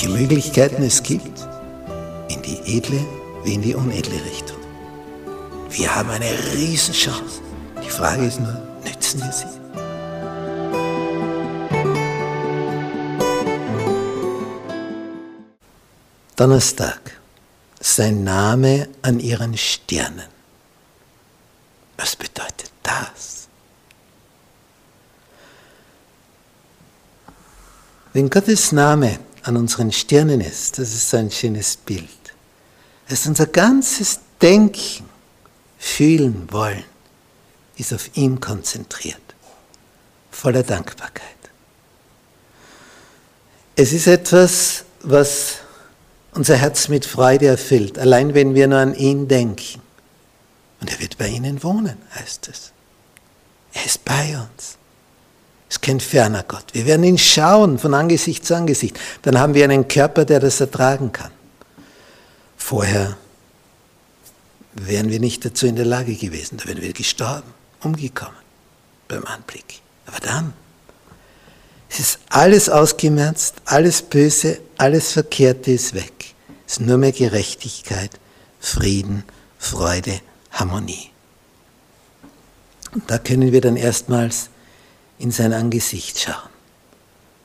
welche Möglichkeiten es gibt, in die edle wie in die unedle Richtung. Wir haben eine Riesenchance. Die Frage ist nur, nützen wir sie? Donnerstag. Sein Name an ihren Sternen. Was bedeutet das? Wenn Gottes Name an unseren Sternen ist, das ist so ein schönes Bild. Es ist unser ganzes Denken, Fühlen, Wollen, ist auf ihn konzentriert, voller Dankbarkeit. Es ist etwas, was unser Herz mit Freude erfüllt, allein wenn wir nur an ihn denken. Und er wird bei ihnen wohnen, heißt es. Er ist bei uns. Es ist kein ferner Gott. Wir werden ihn schauen von Angesicht zu Angesicht. Dann haben wir einen Körper, der das ertragen kann. Vorher wären wir nicht dazu in der Lage gewesen. Da wären wir gestorben, umgekommen beim Anblick. Aber dann, es ist alles ausgemerzt, alles Böse, alles Verkehrte ist weg. Es ist nur mehr Gerechtigkeit, Frieden, Freude, Harmonie. Und da können wir dann erstmals in sein Angesicht schauen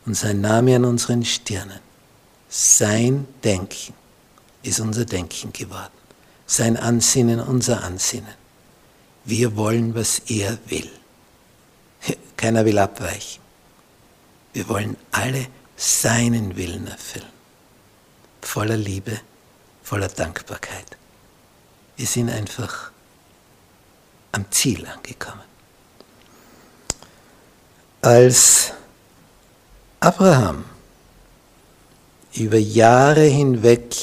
und sein Name an unseren Stirnen. Sein Denken ist unser Denken geworden. Sein Ansinnen unser Ansinnen. Wir wollen, was er will. Keiner will abweichen. Wir wollen alle seinen Willen erfüllen. Voller Liebe, voller Dankbarkeit. Wir sind einfach am Ziel angekommen. Als Abraham über Jahre hinweg,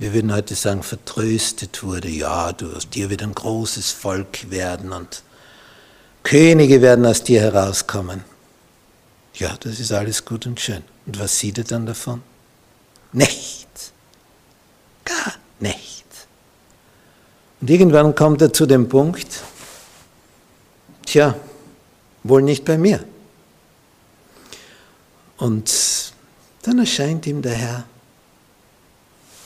wir würden heute sagen, vertröstet wurde, ja, du aus dir wird ein großes Volk werden und Könige werden aus dir herauskommen. Ja, das ist alles gut und schön. Und was sieht er dann davon? Nichts. Gar nichts. Und irgendwann kommt er zu dem Punkt, tja, wohl nicht bei mir. Und dann erscheint ihm der Herr,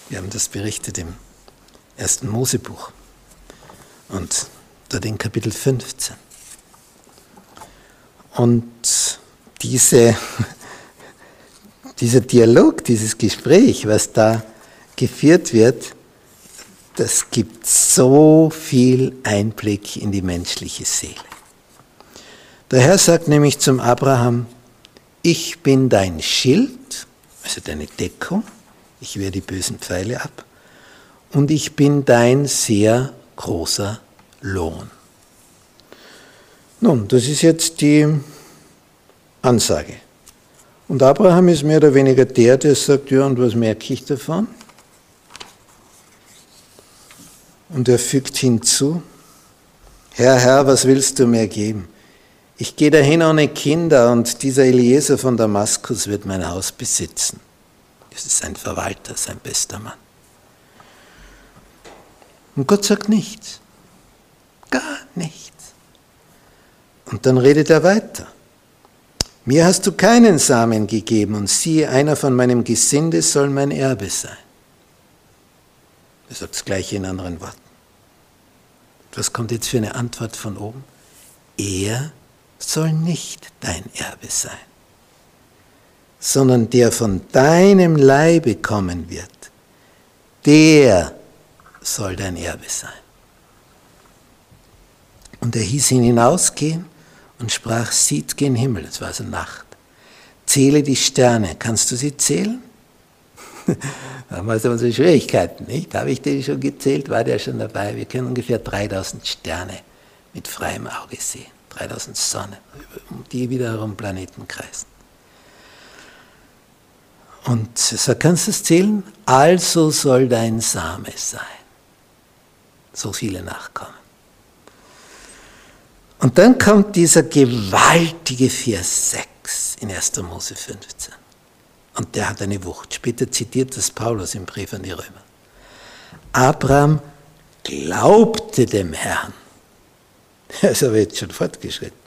wir haben das berichtet im ersten Mosebuch und dort in Kapitel 15. Und diese, dieser Dialog, dieses Gespräch, was da geführt wird, das gibt so viel Einblick in die menschliche Seele. Der Herr sagt nämlich zum Abraham, ich bin dein Schild, also deine Deckung, ich wehre die bösen Pfeile ab, und ich bin dein sehr großer Lohn. Nun, das ist jetzt die Ansage. Und Abraham ist mehr oder weniger der, der sagt, ja, und was merke ich davon? Und er fügt hinzu, Herr, Herr, was willst du mir geben? Ich gehe dahin ohne Kinder und dieser Eliezer von Damaskus wird mein Haus besitzen. Das ist ein Verwalter, sein bester Mann. Und Gott sagt nichts. Gar nichts. Und dann redet er weiter. Mir hast du keinen Samen gegeben und siehe, einer von meinem Gesinde soll mein Erbe sein. Er sagt das gleiche in anderen Worten. Was kommt jetzt für eine Antwort von oben? Er soll nicht dein Erbe sein, sondern der von deinem Leibe kommen wird, der soll dein Erbe sein. Und er hieß ihn hinausgehen und sprach, sieht gen Himmel, es war so Nacht, zähle die Sterne, kannst du sie zählen? da haben wir unsere Schwierigkeiten, nicht? Habe ich den schon gezählt? War der schon dabei? Wir können ungefähr 3000 Sterne mit freiem Auge sehen. 3000 Sonnen, um die wiederum Planeten kreisen. Und so kannst du es zählen, also soll dein Same sein. So viele Nachkommen. Und dann kommt dieser gewaltige Vers 6 in 1. Mose 15. Und der hat eine Wucht. Später zitiert das Paulus im Brief an die Römer. Abraham glaubte dem Herrn. Er ist aber jetzt schon fortgeschritten.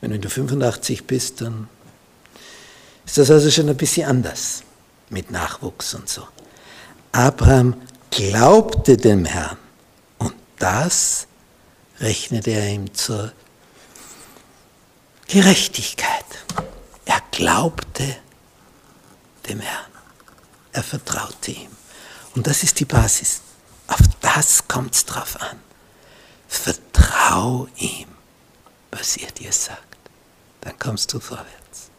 Wenn du 85 bist, dann ist das also schon ein bisschen anders mit Nachwuchs und so. Abraham glaubte dem Herrn und das rechnete er ihm zur Gerechtigkeit. Er glaubte dem Herrn. Er vertraute ihm. Und das ist die Basis. Auf das kommt es drauf an. Vertrau ihm, was er dir sagt. Dann kommst du vorwärts.